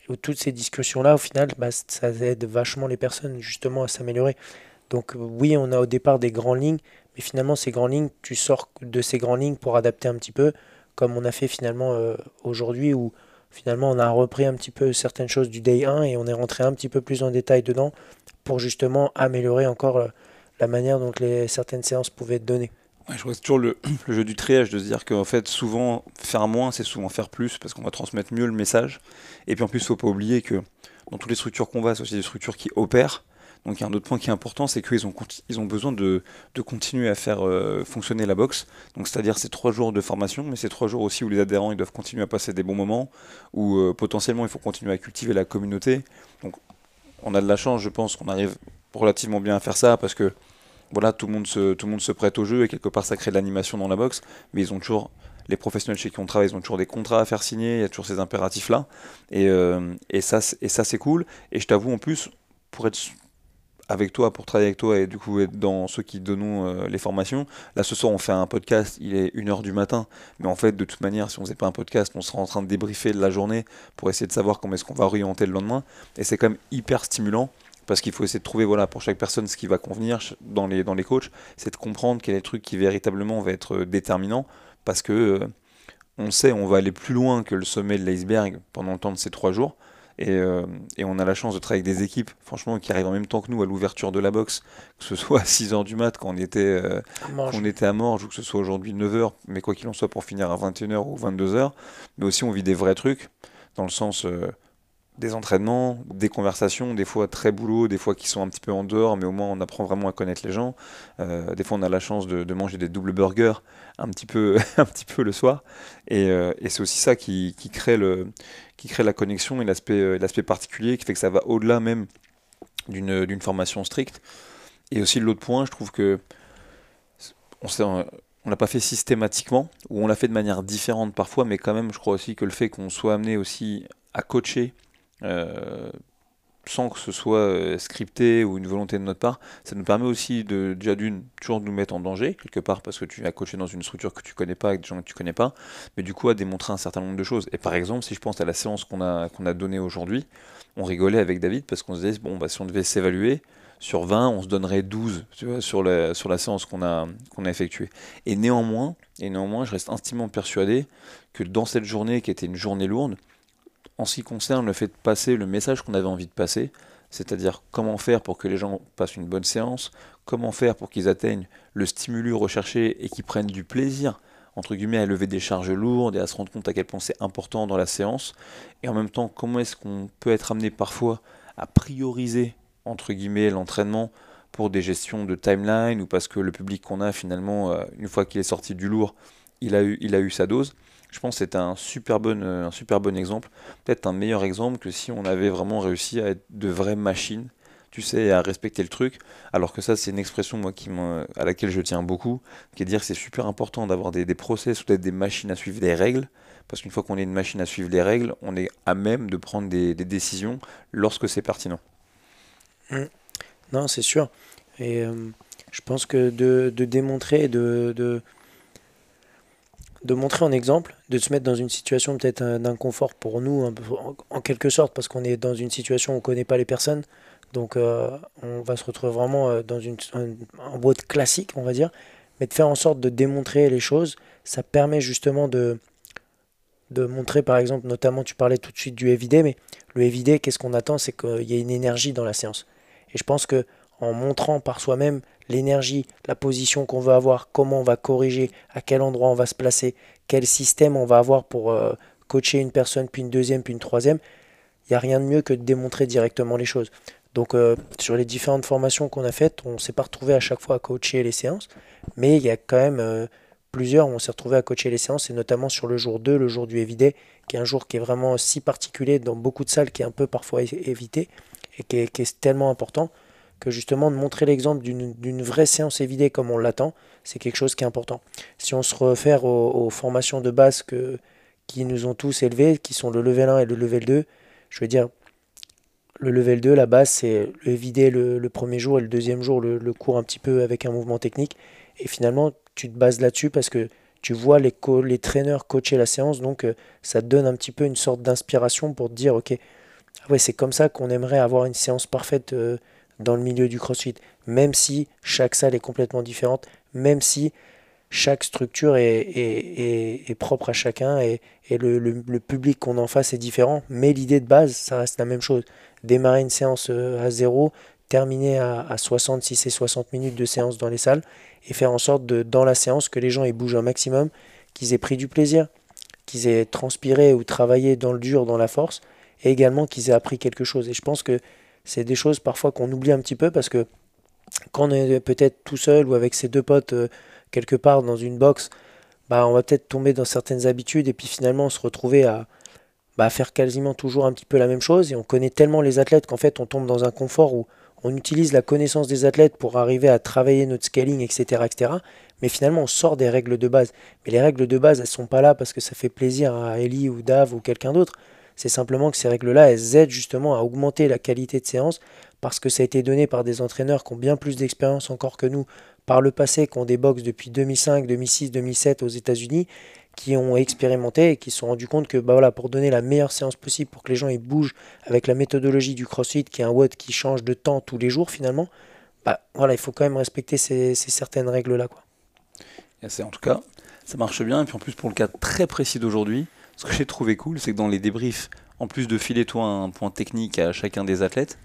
S2: où toutes ces discussions-là, au final, bah, ça aide vachement les personnes justement à s'améliorer. Donc oui, on a au départ des grandes lignes, mais finalement, ces grandes lignes, tu sors de ces grandes lignes pour adapter un petit peu, comme on a fait finalement euh, aujourd'hui, où finalement on a repris un petit peu certaines choses du day 1 et on est rentré un petit peu plus en détail dedans pour justement améliorer encore euh, la manière dont les, certaines séances pouvaient être données.
S1: je vois toujours le, le, jeu du triage, de se dire qu'en fait, souvent, faire moins, c'est souvent faire plus, parce qu'on va transmettre mieux le message. Et puis en plus, il ne faut pas oublier que dans toutes les structures qu'on va, c'est aussi des structures qui opèrent. Donc il y a un autre point qui est important, c'est qu'ils ont, ils ont besoin de, de continuer à faire euh, fonctionner la boxe. Donc c'est-à-dire ces trois jours de formation, mais ces trois jours aussi où les adhérents ils doivent continuer à passer des bons moments, où euh, potentiellement il faut continuer à cultiver la communauté. Donc on a de la chance, je pense, qu'on arrive relativement bien à faire ça parce que voilà, tout le monde se, prête au jeu et quelque part ça crée de l'animation dans la boxe, mais ils ont toujours les professionnels chez qui on travaille, ils ont toujours des contrats à faire signer, il y a toujours ces impératifs-là. Et, euh, et ça, c'est cool. Et je t'avoue, en plus, pour être avec toi, pour travailler avec toi et du coup être dans ceux qui donnent euh, les formations. Là, ce soir, on fait un podcast, il est 1h du matin, mais en fait, de toute manière, si on faisait pas un podcast, on serait en train de débriefer de la journée pour essayer de savoir comment est-ce qu'on va orienter le lendemain. Et c'est quand même hyper stimulant parce qu'il faut essayer de trouver voilà, pour chaque personne ce qui va convenir dans les, dans les coachs, c'est de comprendre quel est le truc qui véritablement va être euh, déterminant parce que euh, on sait on va aller plus loin que le sommet de l'iceberg pendant le temps de ces trois jours. Euh, et, on a la chance de travailler avec des équipes, franchement, qui arrivent en même temps que nous à l'ouverture de la boxe, que ce soit à 6h du mat quand on était, euh, on était à Morges, ou que ce soit aujourd'hui 9h, mais quoi qu'il en soit pour finir à 21h ou 22h. Mais aussi, on vit des vrais trucs, dans le sens, euh, des entraînements, des conversations, des fois très boulot, des fois qui sont un petit peu en dehors, mais au moins on apprend vraiment à connaître les gens. Euh, des fois on a la chance de, manger des doubles burgers un petit peu, un petit peu le soir. Et, euh, c'est aussi ça qui, crée le, qui crée la connexion et l'aspect, particulier qui fait que ça va au-delà même d'une, formation stricte. Et aussi l'autre point, je trouve que on s'est on l'a pas fait systématiquement, ou on l'a fait de manière différente parfois, mais quand même, je crois aussi que le fait qu'on soit amené aussi à coacher euh, sans que ce soit euh, scripté ou une volonté de notre part, ça nous permet aussi de déjà d'une toujours de nous mettre en danger quelque part parce que tu vas coacher dans une structure que tu connais pas avec des gens que tu connais pas, mais du coup à démontrer un certain nombre de choses. Et par exemple, si je pense à la séance qu'on a qu'on a donnée aujourd'hui, on rigolait avec David parce qu'on se disait bon bah si on devait s'évaluer sur 20, on se donnerait 12 tu vois, sur, la, sur la séance qu'on a, qu'on a effectuée. Et néanmoins, et néanmoins, je reste intimement persuadé que dans cette journée qui était une journée lourde, en ce qui concerne le fait de passer le message qu'on avait envie de passer, c'est-à-dire comment faire pour que les gens passent une bonne séance, comment faire pour qu'ils atteignent le stimulus recherché et qu'ils prennent du plaisir entre guillemets à lever des charges lourdes et à se rendre compte à quel point c'est important dans la séance et en même temps comment est-ce qu'on peut être amené parfois à prioriser entre guillemets l'entraînement pour des gestions de timeline ou parce que le public qu'on a finalement euh, une fois qu'il est sorti du lourd il a eu, il a eu sa dose je pense que c'est un super bon, euh, un super bon exemple. Peut-être un meilleur exemple que si on avait vraiment réussi à être de vraies machines, tu sais, à respecter le truc. Alors que ça, c'est une expression moi qui à laquelle je tiens beaucoup, qui est de dire que c'est super important d'avoir des, des process ou peut-être des machines à suivre des règles. Parce qu'une fois qu'on est une machine à suivre les règles, on est à même de prendre des, décisions lorsque c'est pertinent.
S2: Mmh. Non, c'est sûr. Et euh, je pense que de, de démontrer, de, de de montrer en exemple, de se mettre dans une situation peut-être d'inconfort pour nous, en, quelque sorte, parce qu'on est dans une situation où on ne connaît pas les personnes. Donc euh, on va se retrouver vraiment euh, dans une, en boîte classique, on va dire. Mais de faire en sorte de démontrer les choses, ça permet justement de, de montrer, par exemple, notamment tu parlais tout de suite du EVD, mais le EVD, qu'est-ce qu'on attend? C'est qu'il y a une énergie dans la séance. Et je pense que en montrant par soi-même l'énergie, la position qu'on veut avoir, comment on va corriger, à quel endroit on va se placer, quel système on va avoir pour euh, coacher une personne, puis une deuxième, puis une troisième, il n'y a rien de mieux que de démontrer directement les choses. Donc euh, sur les différentes formations qu'on a faites, on ne s'est pas retrouvé à chaque fois à coacher les séances, mais il y a quand même euh, plusieurs où on s'est retrouvé à coacher les séances, et notamment sur le jour 2, le jour du évidé, qui est un jour qui est vraiment si particulier dans beaucoup de salles, qui est un peu parfois évité, et qui est tellement important que justement de montrer l'exemple d'une vraie séance évidée comme on l'attend, c'est quelque chose qui est important. Si on se réfère aux, formations de base qui nous ont tous élevés, qui sont le level 1 et le level 2, je veux dire, le level 2, la base, c'est le vider le, premier jour et le deuxième jour, le, cours un petit peu avec un mouvement technique. Et finalement, tu te bases là-dessus parce que tu vois les, traîneurs coacher la séance, donc euh, ça te donne un petit peu une sorte d'inspiration pour te dire, ok, ah c'est comme ça qu'on aimerait avoir une séance parfaite. Euh, dans le milieu du CrossFit, même si chaque salle est complètement différente, même si chaque structure est, est, propre à chacun et, le, le, public qu'on en face est différent, mais l'idée de base, ça reste la même chose. Démarrer une séance euh, à zéro, terminer à, à 60, si c'est 60 minutes de séance dans les salles, et faire en sorte de, dans la séance, que les gens aient bougent un maximum, qu'ils aient pris du plaisir, qu'ils aient transpiré ou travaillé dans le dur, dans la force, et également qu'ils aient appris quelque chose. Et je pense que c'est des choses parfois qu'on oublie un petit peu parce que quand on est peut-être tout seul ou avec ses deux potes euh, quelque part dans une box, bah, on va peut-être tomber dans certaines habitudes et puis finalement se retrouver à bah, faire quasiment toujours un petit peu la même chose et on connaît tellement les athlètes qu'en fait on tombe dans un confort où on utilise la connaissance des athlètes pour arriver à travailler notre scaling, etc., etc. Mais finalement, on sort des règles de base. Mais les règles de base, elles sont pas là parce que ça fait plaisir à Ellie ou Dave ou quelqu'un d'autre. C'est simplement que ces règles-là, elles aident justement à augmenter la qualité de séance parce que ça a été donné par des entraîneurs qui ont bien plus d'expérience encore que nous par le passé, qui ont des box depuis 2005, 2006, 2007 aux États-Unis, qui ont expérimenté et qui se sont rendus compte que bah voilà, pour donner la meilleure séance possible, pour que les gens ils bougent avec la méthodologie du CrossFit, qui est un WOD qui change de temps tous les jours finalement, bah voilà, il faut quand même respecter ces, certaines règles-là. Quoi.
S1: en tout cas, ça marche bien. Et puis en plus, pour le cas très précis d'aujourd'hui, ce que j'ai trouvé cool, c'est que dans les débriefs, en plus de filer toi un point technique à chacun des athlètes,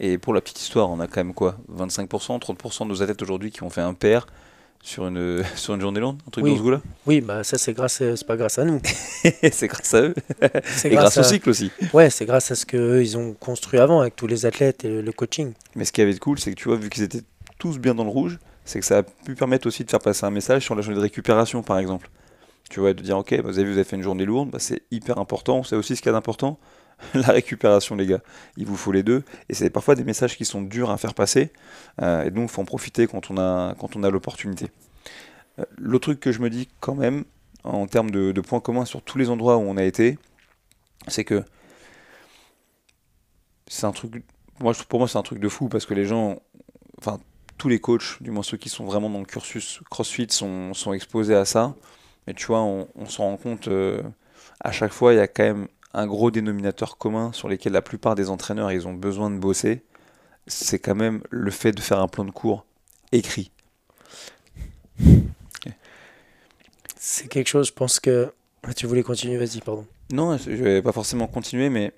S1: et pour la petite histoire, on a quand même quoi 25%, 30% de nos athlètes aujourd'hui qui ont fait un PR sur une, sur une journée longue, un truc
S2: Oui.
S1: dans ce goût-là?
S2: Oui, bah ça c'est grâce, c'est pas grâce à nous.
S1: C'est grâce à eux.
S2: C'est
S1: Et grâce
S2: à,
S1: au cycle aussi.
S2: ouais, c'est grâce à ce que ils ont construit avant avec tous les athlètes et le coaching.
S1: Mais ce qui avait de cool, c'est que tu vois, vu qu'ils étaient tous bien dans le rouge, c'est que ça a pu permettre aussi de faire passer un message sur la journée de récupération, par exemple. Tu vois, de dire, ok, bah, vous avez vu, vous avez fait une journée lourde, bah, c'est hyper important. C'est aussi ce qu'il y a d'important, la récupération, les gars. Il vous faut les deux. Et c'est parfois des messages qui sont durs à faire passer. euh, et donc, il faut en profiter quand on a, a l'opportunité. Euh, L'autre truc que je me dis quand même, en termes de, points communs sur tous les endroits où on a été, c'est que c'est un truc. Moi, pour moi, c'est un truc de fou parce que les gens, enfin, tous les coachs, du moins ceux qui sont vraiment dans le cursus CrossFit, sont exposés à ça. Mais tu vois, on, on s'en rend compte euh, à chaque fois, il y a quand même un gros dénominateur commun sur lesquels la plupart des entraîneurs ils ont besoin de bosser. C'est quand même le fait de faire un plan de cours écrit.
S2: C'est quelque chose, je pense que. Ah, Tu voulais continuer, vas-y, pardon.
S1: Non, je vais pas forcément continuer, mais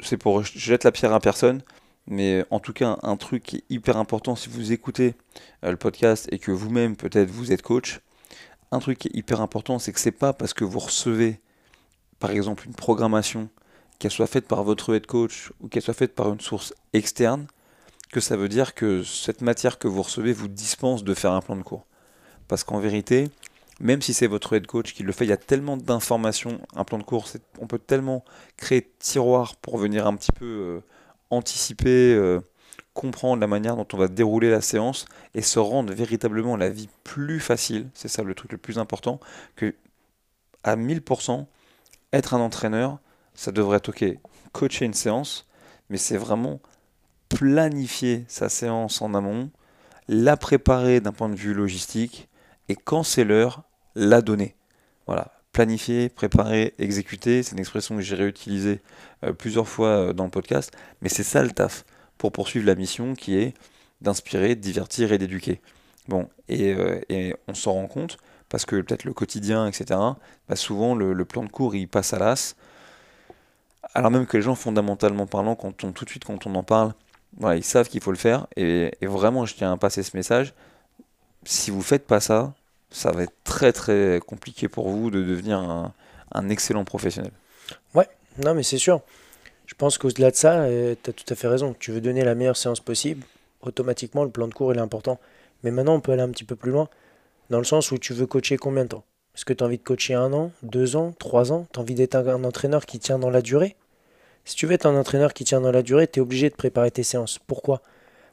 S1: c'est pour je jette la pierre à personne. Mais en tout cas, un truc qui est hyper important si vous écoutez euh, le podcast et que vous-même peut-être vous êtes coach, un truc hyper important, c'est que c'est pas parce que vous recevez, par exemple, une programmation, qu'elle soit faite par votre head coach ou qu'elle soit faite par une source externe, que ça veut dire que cette matière que vous recevez vous dispense de faire un plan de cours. Parce qu'en vérité, même si c'est votre head coach qui le fait, il y a tellement d'informations, un plan de cours, on peut tellement créer de tiroirs pour venir un petit peu euh, anticiper, euh, comprendre la manière dont on va dérouler la séance et se rendre véritablement la vie plus facile, c'est ça le truc le plus important, que à 1000%, être un entraîneur, ça devrait être ok, coacher une séance, mais c'est vraiment planifier sa séance en amont, la préparer d'un point de vue logistique, et quand c'est l'heure, la donner. Voilà, planifier, préparer, exécuter, c'est une expression que j'ai réutilisée euh, plusieurs fois euh, dans le podcast, mais c'est ça le taf pour poursuivre la mission qui est d'inspirer, de divertir et d'éduquer. Bon, et, euh, et on s'en rend compte parce que peut-être le quotidien, etc., bah souvent le, plan de cours il passe à l'as, alors même que les gens fondamentalement parlant, quand on, tout de suite quand on en parle, ils savent qu'il faut le faire, et, et vraiment je tiens à passer ce message, si vous faites pas ça, ça va être très très compliqué pour vous de devenir un, un excellent professionnel.
S2: Non, mais c'est sûr. Je pense qu'au-delà de ça, tu as tout à fait raison. Tu veux donner la meilleure séance possible, automatiquement, le plan de cours est important. Mais maintenant, on peut aller un petit peu plus loin, dans le sens où tu veux coacher combien de temps? Est-ce que tu as envie de coacher un an, deux ans, trois ans? Tu as envie d'être un entraîneur qui tient dans la durée? Si tu veux être un entraîneur qui tient dans la durée, tu es obligé de préparer tes séances. Pourquoi?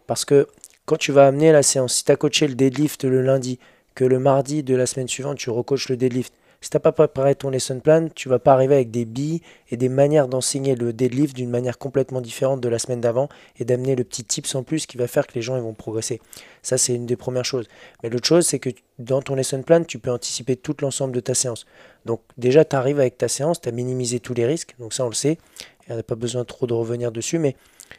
S2: Parce que quand tu vas amener la séance, si tu as coaché le deadlift le lundi, que le mardi de la semaine suivante, tu recoaches le deadlift, si tu n'as pas préparé ton lesson plan, tu vas pas arriver avec des billes et des manières d'enseigner le deadlift d'une manière complètement différente de la semaine d'avant et d'amener le petit tips en plus qui va faire que les gens vont progresser. Ça, c'est une des premières choses. Mais l'autre chose, c'est que dans ton lesson plan, tu peux anticiper tout l'ensemble de ta séance. Donc déjà, tu arrives avec ta séance, tu as minimisé tous les risques, donc ça on le sait, il n'y a pas besoin trop de revenir dessus, mais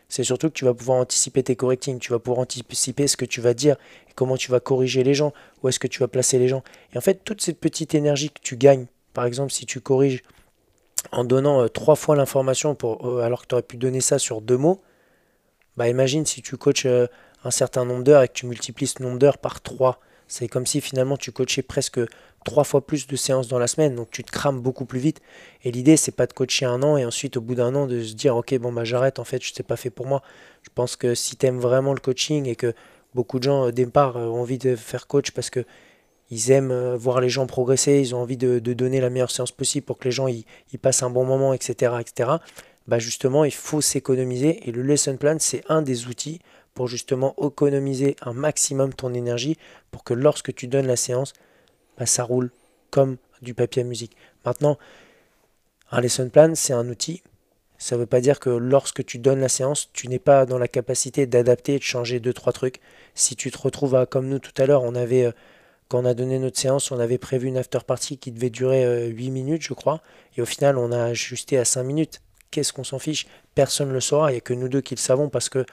S2: c'est surtout que tu vas pouvoir anticiper tes correctings, tu vas pouvoir anticiper ce que tu vas dire, et comment tu vas corriger les gens, où est-ce que tu vas placer les gens. Et en fait, toute cette petite énergie que tu gagnes, par exemple, si tu corriges en donnant euh, trois fois l'information pour, euh, alors que tu aurais pu donner ça sur deux mots, bah imagine si tu coaches euh, un certain nombre d'heures et que tu multiplies ce nombre d'heures par trois. C'est comme si finalement tu coachais presque trois fois plus de séances dans la semaine, donc tu te crames beaucoup plus vite. Et l'idée, c'est pas de coacher un an et ensuite au bout d'un an de se dire ok bon bah j'arrête, en fait je sais pas fait pour moi. Je pense que si tu aimes vraiment le coaching et que beaucoup de gens au départ euh, ont envie de faire coach parce que ils aiment euh, voir les gens progresser, ils ont envie de, donner la meilleure séance possible pour que les gens ils passent un bon moment, etc. etc. Bah justement, il faut s'économiser et le lesson plan, c'est un des outils justement économiser un maximum ton énergie pour que lorsque tu donnes la séance, bah, ça roule comme du papier à musique. Maintenant, un lesson plan, c'est un outil. Ça ne veut pas dire que lorsque tu donnes la séance, tu n'es pas dans la capacité d'adapter et de changer deux, trois trucs. Si tu te retrouves à, comme nous tout à l'heure, on avait, euh, quand on a donné notre séance, on avait prévu une after party qui devait durer euh, 8 minutes, je crois. Et au final, on a ajusté à 5 minutes. Qu'est-ce qu'on s'en fiche? Personne ne le saura. Il n'y a que nous deux qui le savons parce que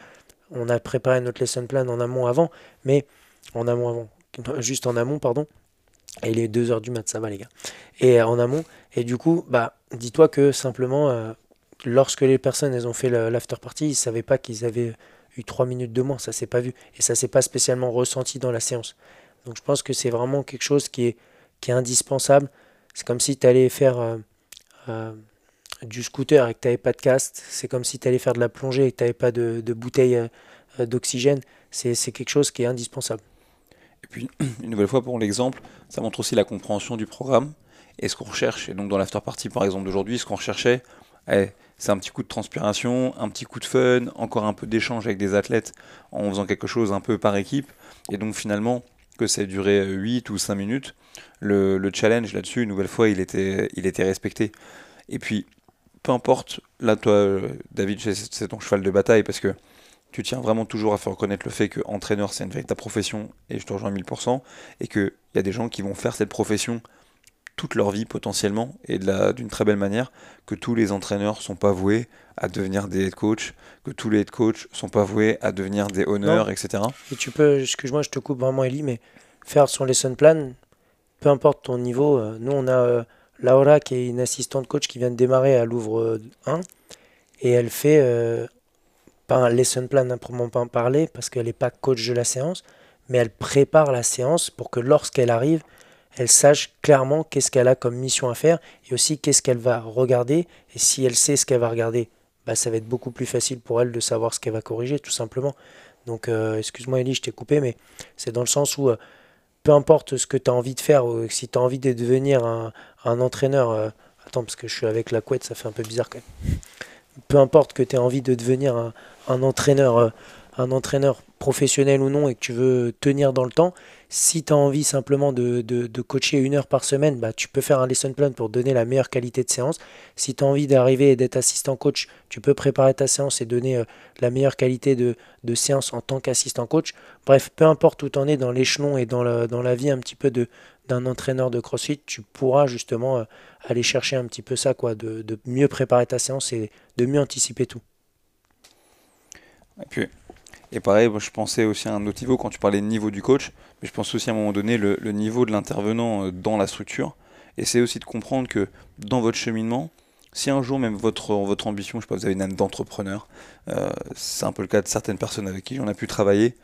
S2: on a préparé notre lesson plan en amont avant. Mais en amont avant. Juste en amont, pardon. Et il est 2 heures du mat, ça va les gars. Et euh, en amont. Et du coup, bah, dis-toi que simplement, euh, lorsque les personnes elles ont fait l'after party, ils ne savaient pas qu'ils avaient eu 3 minutes de moins. Ça s'est pas vu. Et ça s'est pas spécialement ressenti dans la séance. Donc je pense que c'est vraiment quelque chose qui est, indispensable. C'est comme si tu allais faire euh, du scooter et que tu n'avais pas de casque. C'est comme si tu allais faire de la plongée et que tu n'avais pas de, de bouteille euh, d'oxygène. C'est quelque chose qui est indispensable.
S1: Et puis, une nouvelle fois pour l'exemple, ça montre aussi la compréhension du programme et ce qu'on recherche. Et donc dans l'after party par exemple d'aujourd'hui, ce qu'on recherchait, eh, c'est un petit coup de transpiration, un petit coup de fun, encore un peu d'échange avec des athlètes en faisant quelque chose un peu par équipe. Et donc finalement, que ça ait duré 8 ou 5 minutes, le, challenge là-dessus, une nouvelle fois, il était, il était respecté. Et puis, peu importe, là, toi, David, c'est ton cheval de bataille parce que tu tiens vraiment toujours à faire reconnaître le fait que entraîneur, c'est une véritable profession, et je te rejoins à 1000%, et qu'il y a des gens qui vont faire cette profession toute leur vie potentiellement et d'une très belle manière, que tous les entraîneurs sont pas voués à devenir des head coach, que tous les head coach sont pas voués à devenir des honneurs, etc.
S2: Et tu peux, excuse-moi, je te coupe vraiment Ellie, mais faire son lesson plan, peu importe ton niveau, euh, nous on a euh, Laura qui est une assistante coach qui vient de démarrer à Louvre 1 et elle fait euh, pas un lesson plan à pas parler parce qu'elle n'est pas coach de la séance, mais elle prépare la séance pour que lorsqu'elle arrive, elle sache clairement qu'est-ce qu'elle a comme mission à faire et aussi qu'est-ce qu'elle va regarder. Et si elle sait ce qu'elle va regarder, bah, ça va être beaucoup plus facile pour elle de savoir ce qu'elle va corriger, tout simplement. Donc, euh, excuse-moi, Elie, je t'ai coupé, mais c'est dans le sens où euh, peu importe ce que tu as envie de faire, ou si tu as envie de devenir un, entraîneur. Euh, attends, parce que je suis avec la couette, ça fait un peu bizarre quand même. Peu importe que tu aies envie de devenir un, un entraîneur un entraîneur professionnel ou non et que tu veux tenir dans le temps, si tu as envie simplement de, de, coacher une heure par semaine, bah, tu peux faire un lesson plan pour donner la meilleure qualité de séance. Si tu as envie d'arriver et d'être assistant coach, tu peux préparer ta séance et donner euh, la meilleure qualité de, séance en tant qu'assistant coach. Bref, peu importe où tu en es dans l'échelon et dans la, vie un petit peu d'un entraîneur de CrossFit, tu pourras justement euh, aller chercher un petit peu ça, quoi, de, de mieux préparer ta séance et de mieux anticiper tout.
S1: Et pareil, je pensais aussi à un autre niveau quand tu parlais de niveau du coach, mais je pense aussi à un moment donné le, niveau de l'intervenant euh, dans la structure. Et c'est aussi de comprendre que dans votre cheminement, si un jour même votre, votre ambition, je sais pas, vous avez une âme d'entrepreneur, euh, c'est un peu le cas de certaines personnes avec qui on a pu travailler,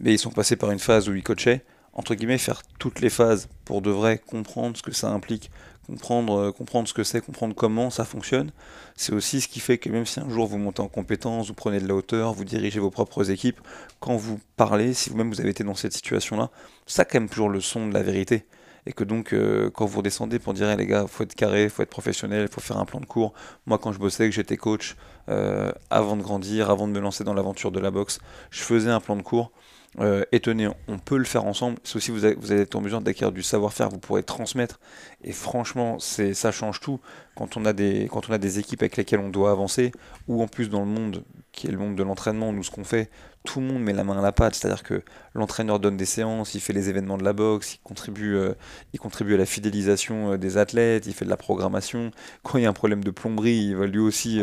S1: mais ils sont passés par une phase où ils coachaient, entre guillemets, faire toutes les phases pour de vrai comprendre ce que ça implique, comprendre, euh, comprendre ce que c'est, comprendre comment ça fonctionne. C'est aussi ce qui fait que même si un jour vous montez en compétence, vous prenez de la hauteur, vous dirigez vos propres équipes, quand vous parlez, si vous-même vous avez été dans cette situation-là, ça a quand même toujours le son de la vérité. Et que donc, euh, quand vous redescendez pour dire, les gars, faut être carré, faut être professionnel, faut faire un plan de cours. Moi, quand je bossais, que j'étais coach, euh, avant de grandir, avant de me lancer dans l'aventure de la boxe, je faisais un plan de cours euh, étonné, on peut le faire ensemble. C'est aussi vous, vous allez être en mesure d'acquérir du savoir-faire, vous pourrez transmettre. Et franchement, c'est ça change tout quand on a des quand on a des équipes avec lesquelles on doit avancer, ou en plus dans le monde qui est le monde de l'entraînement, nous ce qu'on fait, tout le monde met la main à la pâte. C'est-à-dire que l'entraîneur donne des séances, il fait les événements de la boxe, il contribue, euh, il contribue à la fidélisation euh, des athlètes, il fait de la programmation. Quand il y a un problème de plomberie, il va lui aussi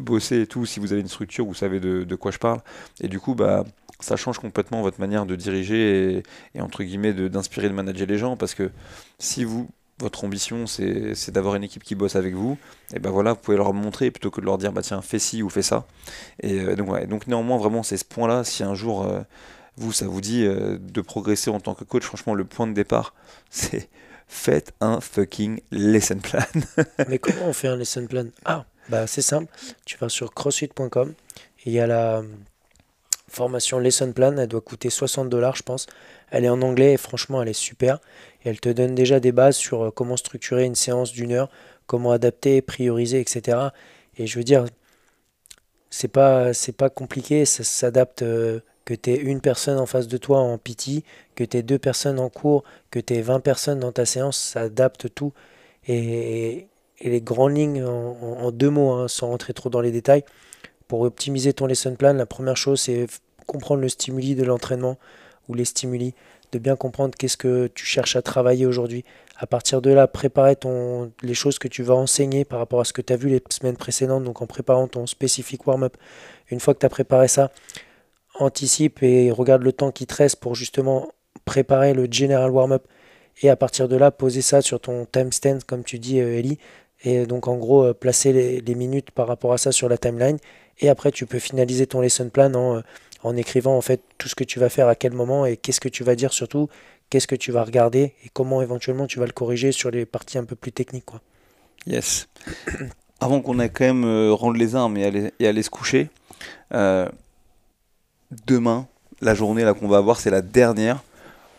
S1: bosser et tout. Si vous avez une structure, vous savez de, quoi je parle. Et du coup, bah ça change complètement votre manière de diriger et, entre guillemets d'inspirer, de, manager les gens parce que si vous votre ambition c'est d'avoir une équipe qui bosse avec vous, et ben voilà, vous pouvez leur montrer plutôt que de leur dire bah tiens fais ci ou fais ça. Et euh, donc, ouais, donc néanmoins vraiment c'est ce point-là, si un jour euh, vous ça vous dit euh, de progresser en tant que coach, franchement le point de départ c'est faites un fucking lesson plan.
S2: Mais comment on fait un lesson plan? Ah bah c'est simple, tu vas sur crossfit.com et il y a la formation Lesson Plan, elle doit coûter 60 dollars je pense. Elle est en anglais et franchement elle est super. Elle te donne déjà des bases sur euh, comment structurer une séance d'une heure, comment adapter, prioriser, etc. Et je veux dire, c'est pas, pas compliqué, ça s'adapte euh, que tu aies une personne en face de toi en PT, que tu aies deux personnes en cours, que tu aies 20 personnes dans ta séance, ça adapte tout. Et, les grandes lignes en, deux mots, hein, sans rentrer trop dans les détails, pour optimiser ton lesson plan, la première chose, c'est comprendre le stimuli de l'entraînement ou les stimuli, de bien comprendre qu'est-ce que tu cherches à travailler aujourd'hui. À partir de là, préparer ton, les choses que tu vas enseigner par rapport à ce que tu as vu les semaines précédentes, donc en préparant ton spécifique warm-up. Une fois que tu as préparé ça, anticipe et regarde le temps qui te reste pour justement préparer le general warm-up. Et à partir de là, poser ça sur ton time stand, comme tu dis, euh, Ellie. Et donc en gros, euh, placer les, minutes par rapport à ça sur la timeline et après, tu peux finaliser ton lesson plan en, euh, en écrivant en fait tout ce que tu vas faire à quel moment et qu'est-ce que tu vas dire surtout, qu'est-ce que tu vas regarder et comment éventuellement tu vas le corriger sur les parties un peu plus techniques. Quoi.
S1: Yes. Avant qu'on ait quand même euh, rendre les armes et aller, aller se coucher, euh, demain, la journée là qu'on va avoir, c'est la dernière.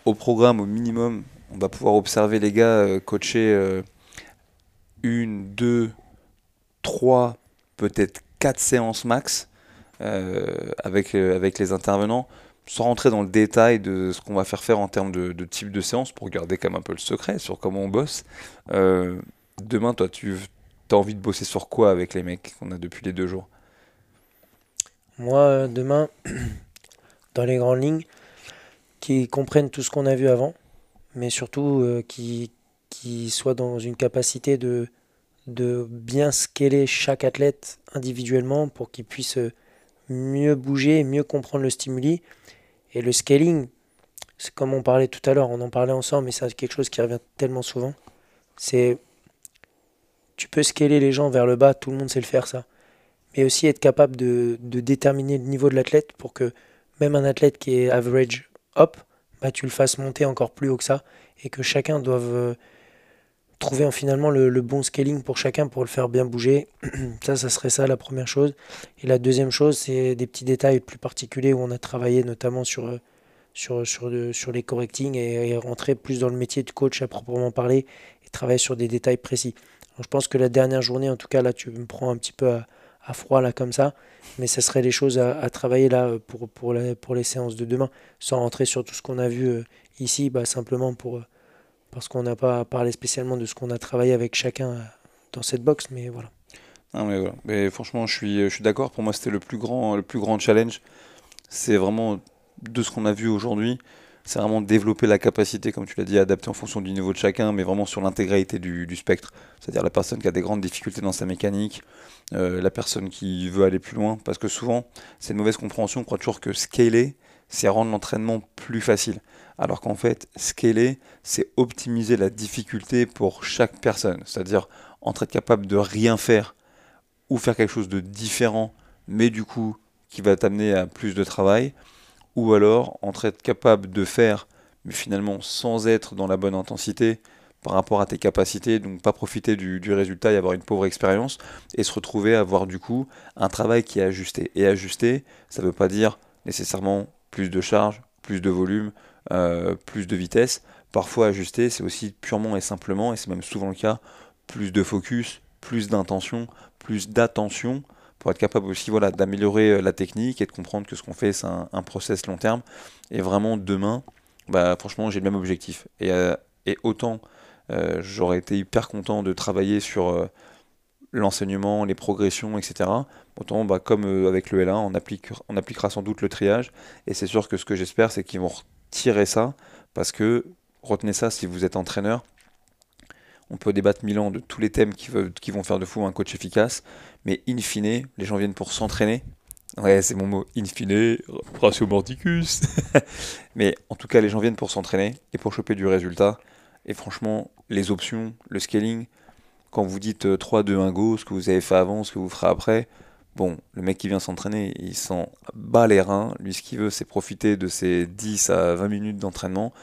S1: Au programme, au minimum, on va pouvoir observer les gars euh, coacher une, deux, trois, peut-être quatre séances max euh, avec, euh, avec les intervenants, sans rentrer dans le détail de ce qu'on va faire faire en termes de, de type de séance pour garder quand même un peu le secret sur comment on bosse. Euh, demain, toi, tu as envie de bosser sur quoi avec les mecs qu'on a depuis les deux jours?
S2: Moi, demain, dans les grandes lignes, qui comprennent tout ce qu'on a vu avant, mais surtout qui, qui soient dans une capacité de, de bien scaler chaque athlète individuellement pour qu'il puisse mieux bouger, mieux comprendre le stimuli. Et le scaling, c'est comme on parlait tout à l'heure, on en parlait ensemble, mais c'est quelque chose qui revient tellement souvent. C'est tu peux scaler les gens vers le bas, tout le monde sait le faire ça. Mais aussi être capable de, de déterminer le niveau de l'athlète pour que même un athlète qui est average hop, bah, tu le fasses monter encore plus haut que ça et que chacun doive euh, trouver en finalement le, bon scaling pour chacun pour le faire bien bouger. ça, ça serait ça la première chose. Et la deuxième chose, c'est des petits détails plus particuliers où on a travaillé notamment sur, euh, sur, sur, les correctings et, rentrer plus dans le métier de coach à proprement parler et travailler sur des détails précis. Je pense que la dernière journée, en tout cas, là, tu me prends un petit peu à, froid là comme ça, mais ça serait les choses à, travailler là euh, pour, pour, les séances de demain, sans rentrer sur tout ce qu'on a vu euh, ici, bah, simplement pour, parce qu'on n'a pas parlé spécialement de ce qu'on a travaillé avec chacun dans cette box, mais voilà.
S1: Non, mais voilà. Mais franchement, je suis, je suis d'accord. Pour moi, c'était le plus grand, le plus grand challenge. C'est vraiment de ce qu'on a vu aujourd'hui. C'est vraiment développer la capacité, comme tu l'as dit, à adapter en fonction du niveau de chacun, mais vraiment sur l'intégralité du, du spectre. C'est-à-dire la personne qui a des grandes difficultés dans sa mécanique, euh, la personne qui veut aller plus loin. Parce que souvent, c'est une mauvaise compréhension. On croit toujours que scaler, c'est rendre l'entraînement plus facile. Alors qu'en fait, scaler, c'est optimiser la difficulté pour chaque personne. C'est-à-dire entre être capable de rien faire ou faire quelque chose de différent, mais du coup qui va t'amener à plus de travail, ou alors entre être capable de faire, mais finalement sans être dans la bonne intensité par rapport à tes capacités, donc pas profiter du, résultat et avoir une pauvre expérience, et se retrouver à avoir du coup un travail qui est ajusté. Et ajusté, ça ne veut pas dire nécessairement plus de charge, plus de volume, euh, plus de vitesse. Parfois ajusté, c'est aussi purement et simplement, et c'est même souvent le cas, plus de focus, plus d'intention, plus d'attention pour être capable aussi voilà, d'améliorer euh, la technique et de comprendre que ce qu'on fait, c'est un, process long terme. Et vraiment, demain, bah, franchement, j'ai le même objectif. Et, euh, et autant j'aurais été hyper content de travailler sur l'enseignement, les progressions, etc. Autant, bah, comme avec le L1, on, applique, on appliquera sans doute le triage. Et c'est sûr que ce que j'espère, c'est qu'ils vont retirer ça. Parce que, retenez ça si vous êtes entraîneur, on peut débattre mille ans de tous les thèmes qui, vont faire de vous un coach efficace, mais in fine, les gens viennent pour s'entraîner. Ouais, c'est mon mot, in fine, ratio mordicus. mais en tout cas, les gens viennent pour s'entraîner et pour choper du résultat. Et franchement, les options, le scaling, quand vous dites euh, 3, 2, 1, go, ce que vous avez fait avant, ce que vous ferez après, bon, le mec qui vient s'entraîner, il s'en bat les reins. Lui, ce qu'il veut, c'est profiter de ses 10 à 20 minutes d'entraînement.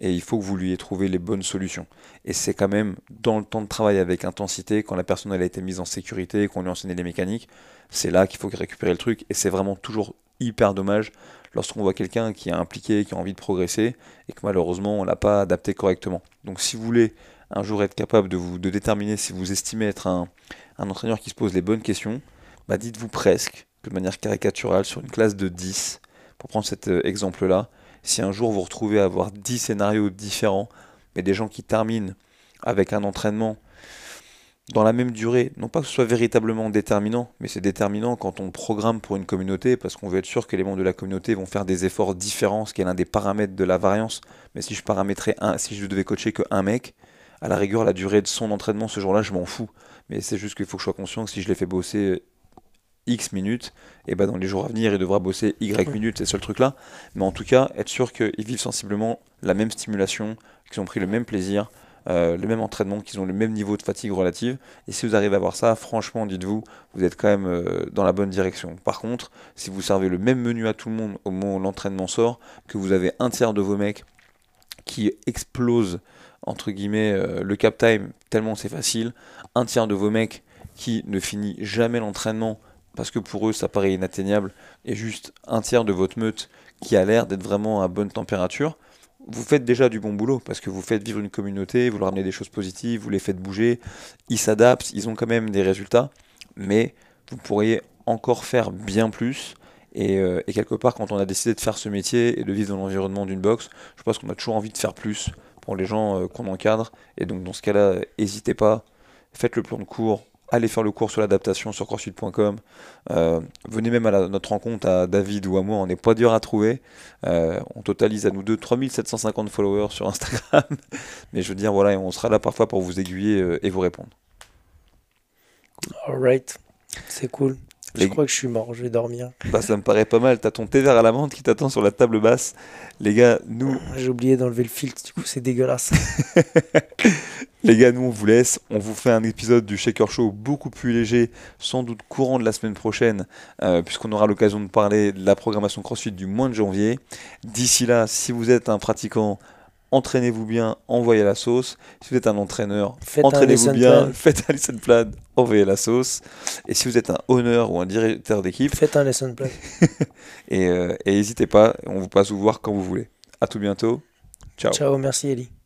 S1: Et il faut que vous lui ayez trouvé les bonnes solutions. Et c'est quand même dans le temps de travail avec intensité, quand la personne a été mise en sécurité, qu'on lui a enseigné les mécaniques, c'est là qu'il faut récupérer le truc. Et c'est vraiment toujours hyper dommage lorsqu'on voit quelqu'un qui est impliqué, qui a envie de progresser, et que malheureusement on l'a pas adapté correctement. Donc si vous voulez un jour être capable de déterminer si vous estimez être un, un entraîneur qui se pose les bonnes questions, bah dites-vous presque, de manière caricaturale, sur une classe de 10, pour prendre cet euh, exemple-là, si un jour vous retrouvez à avoir 10 scénarios différents, mais des gens qui terminent avec un entraînement dans la même durée, non pas que ce soit véritablement déterminant, mais c'est déterminant quand on programme pour une communauté, parce qu'on veut être sûr que les membres de la communauté vont faire des efforts différents, ce qui est l'un des paramètres de la variance. Mais si je paramétrais un, si je devais coacher que un mec, à la rigueur, la durée de son entraînement ce jour-là, je m'en fous. Mais c'est juste qu'il faut que je sois conscient que si je l'ai fait bosser X minutes, et ben dans les jours à venir, il devra bosser Y minutes, c'est ce seul truc là. Mais en tout cas, être sûr qu'ils vivent sensiblement la même stimulation, qu'ils ont pris le même plaisir, euh, le même entraînement, qu'ils ont le même niveau de fatigue relative. Et si vous arrivez à voir ça, franchement, dites-vous, vous êtes quand même euh, dans la bonne direction. Par contre, si vous servez le même menu à tout le monde au moment où l'entraînement sort, que vous avez un tiers de vos mecs qui explosent entre guillemets euh, le cap time tellement c'est facile. Un tiers de vos mecs qui ne finit jamais l'entraînement parce que pour eux ça paraît inatteignable et juste un tiers de votre meute qui a l'air d'être vraiment à bonne température. Vous faites déjà du bon boulot parce que vous faites vivre une communauté, vous leur amenez des choses positives, vous les faites bouger, ils s'adaptent, ils ont quand même des résultats, mais vous pourriez encore faire bien plus. Et, euh, quelque part, quand on a décidé de faire ce métier et de vivre dans l'environnement d'une boxe, je pense qu'on a toujours envie de faire plus pour les gens euh, qu'on encadre. Et donc, dans ce cas-là, n'hésitez pas, faites le plan de cours, allez faire le cours sur l'adaptation sur crossfit.com. Euh, venez même à notre rencontre à David ou à moi, on n'est pas dur à trouver. Euh, on totalise à nous deux 3750 followers sur Instagram. Mais je veux dire, voilà, on sera là parfois pour vous aiguiller euh, et vous répondre.
S2: Alright, c'est cool. Je crois que je suis mort, je vais dormir.
S1: Bah, ça me paraît pas mal. T'as ton thé vert à la menthe qui t'attend sur la table basse. Les gars, nous.
S2: J'ai oublié d'enlever le filtre, du coup, c'est dégueulasse.
S1: Les gars, nous, on vous laisse. On vous fait un épisode du Shaker Show beaucoup plus léger, sans doute courant de la semaine prochaine, euh, puisqu'on aura l'occasion de parler de la programmation CrossFit du mois de janvier. D'ici là, si vous êtes un pratiquant entraînez-vous bien, envoyez la sauce. Si vous êtes un entraîneur, entraînez-vous bien, faites un lesson plan, envoyez la sauce. Et si vous êtes un honneur ou un directeur d'équipe,
S2: faites un lesson plan.
S1: et euh, n'hésitez pas, on vous passe vous voir quand vous voulez. À tout bientôt. Ciao.
S2: Ciao, merci Eli.